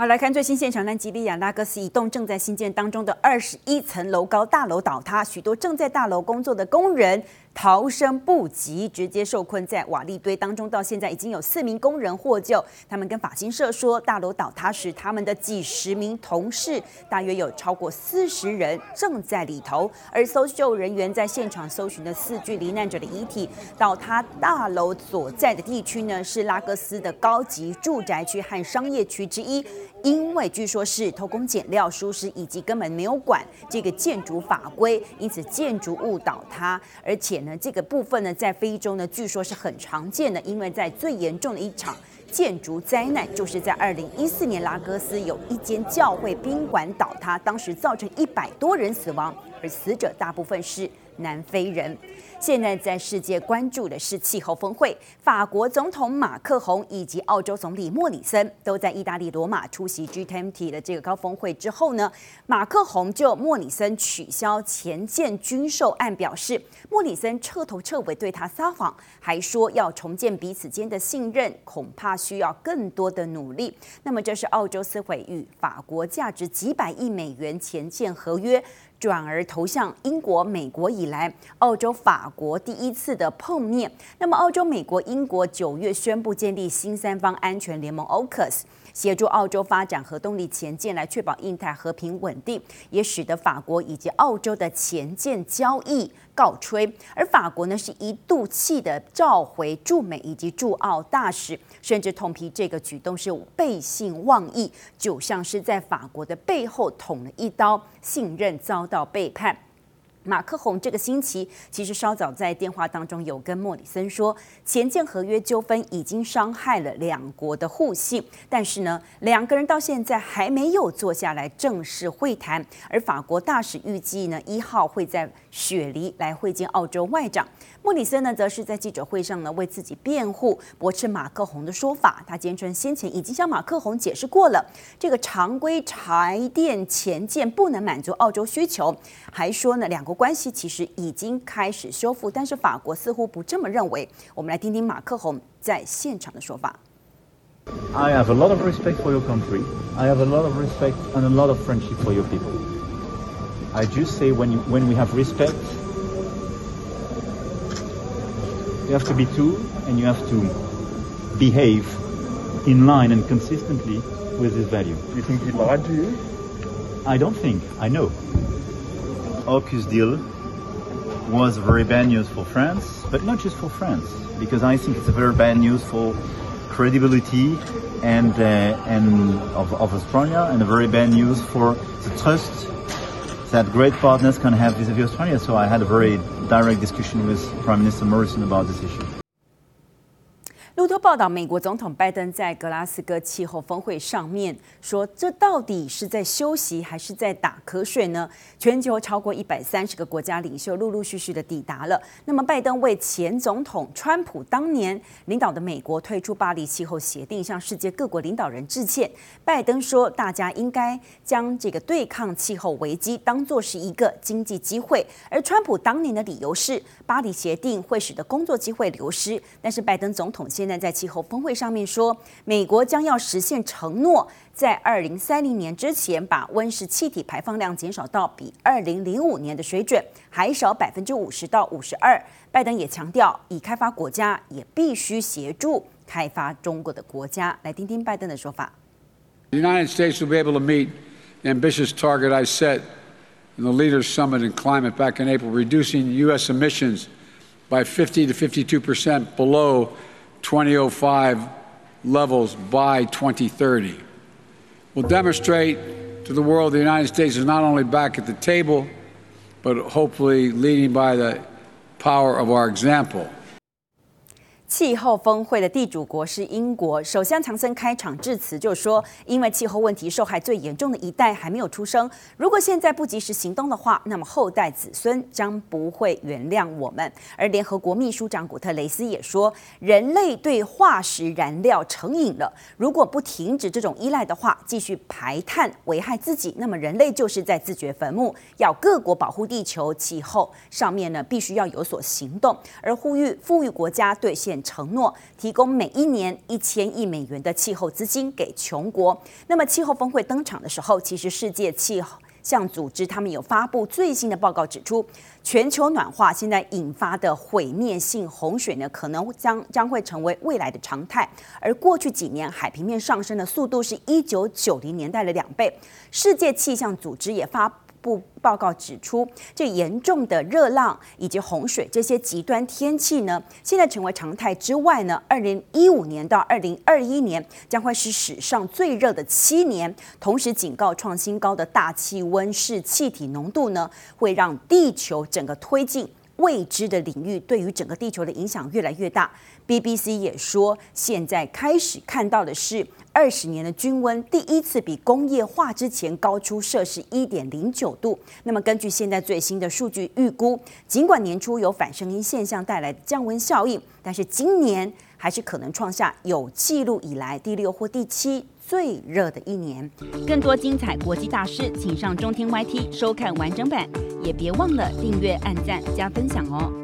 好，来看最新现场，南吉利亚拉各斯一栋正在兴建当中的二十一层楼高大楼倒塌，许多正在大楼工作的工人逃生不及，直接受困在瓦砾堆当中。到现在已经有四名工人获救。他们跟法新社说，大楼倒塌时，他们的几十名同事，大约有超过四十人正在里头。而搜救人员在现场搜寻的四具罹难者的遗体。倒塌大楼所在的地区呢，是拉各斯的高级住宅区和商业区之一。因为据说是偷工减料、疏失，以及根本没有管这个建筑法规，因此建筑物倒塌。而且呢，这个部分呢，在非洲呢，据说是很常见的。因为在最严重的一场建筑灾难，就是在二零一四年，拉各斯有一间教会宾馆倒塌，当时造成一百多人死亡，而死者大部分是南非人。现在在世界关注的是气候峰会，法国总统马克宏以及澳洲总理莫里森都在意大利罗马出席 G20 的这个高峰会之后呢，马克宏就莫里森取消前舰军售案表示，莫里森彻头彻尾对他撒谎，还说要重建彼此间的信任，恐怕需要更多的努力。那么这是澳洲撕毁与法国价值几百亿美元前舰合约。转而投向英国、美国以来，澳洲、法国第一次的碰面。那么，澳洲、美国、英国九月宣布建立新三方安全联盟 （AUKUS）。协助澳洲发展核动力潜舰，来确保印太和平稳定，也使得法国以及澳洲的潜舰交易告吹。而法国呢，是一度气的召回驻美以及驻澳大使，甚至痛批这个举动是背信忘义，就像是在法国的背后捅了一刀，信任遭到背叛。马克宏这个星期其实稍早在电话当中有跟莫里森说，前舰合约纠纷已经伤害了两国的互信，但是呢，两个人到现在还没有坐下来正式会谈。而法国大使预计呢，一号会在雪梨来会见澳洲外长。莫里森呢，则是在记者会上呢为自己辩护，驳斥马克宏的说法。他坚称先前已经向马克宏解释过了，这个常规柴电前舰不能满足澳洲需求，还说呢两国关系其实已经开始修复，但是法国似乎不这么认为。我们来听听马克宏在现场的说法。I have a lot of respect for your country. I have a lot of respect and a lot of friendship for your people. I just say when you, when we have respect. You have to be two, and you have to behave in line and consistently with this value. Do you think he lied to you? I don't think. I know. AUKUS deal was very bad news for France, but not just for France, because I think it's a very bad news for credibility and uh, and of, of Australia, and a very bad news for the trust that great partners can have vis-à-vis Australia. So I had a very direct discussion with Prime Minister Morrison about this issue. 路透报道，美国总统拜登在格拉斯哥气候峰会上面说：“这到底是在休息还是在打瞌睡呢？”全球超过一百三十个国家领袖陆陆续续的抵达了。那么，拜登为前总统川普当年领导的美国退出巴黎气候协定，向世界各国领导人致歉。拜登说：“大家应该将这个对抗气候危机当作是一个经济机会。”而川普当年的理由是，巴黎协定会使得工作机会流失。但是，拜登总统现在在气候峰会上面说，美国将要实现承诺，在二零三零年之前把温室气体排放量减少到比二零零五年的水准还少百分之五十到五十二。拜登也强调，已开发国家也必须协助开发中国的国家。来听听拜登的说法。The United States will be able to meet the ambitious target I set in the Leaders Summit in Climate back in April, reducing U.S. emissions by 50 to 52 percent below 2005 levels by 2030. We'll demonstrate to the world the United States is not only back at the table, but hopefully leading by the power of our example. 气候峰会的地主国是英国，首相强森开场致辞就说：“因为气候问题受害最严重的一代还没有出生，如果现在不及时行动的话，那么后代子孙将不会原谅我们。”而联合国秘书长古特雷斯也说：“人类对化石燃料成瘾了，如果不停止这种依赖的话，继续排碳危害自己，那么人类就是在自掘坟墓。要各国保护地球气候上面呢，必须要有所行动，而呼吁富裕国家兑现。”承诺提供每一年一千亿美元的气候资金给穷国。那么气候峰会登场的时候，其实世界气候向组织，他们有发布最新的报告，指出全球暖化现在引发的毁灭性洪水呢，可能将将会成为未来的常态。而过去几年海平面上升的速度是一九九零年代的两倍。世界气象组织也发部报告指出，这严重的热浪以及洪水这些极端天气呢，现在成为常态之外呢，二零一五年到二零二一年将会是史上最热的七年。同时警告，创新高的大气温室气体浓度呢，会让地球整个推进未知的领域，对于整个地球的影响越来越大。BBC 也说，现在开始看到的是。二十年的均温第一次比工业化之前高出摄氏一点零九度。那么根据现在最新的数据预估，尽管年初有反圣婴现象带来的降温效应，但是今年还是可能创下有记录以来第六或第七最热的一年。更多精彩国际大事，请上中天 YT 收看完整版，也别忘了订阅、按赞、加分享哦。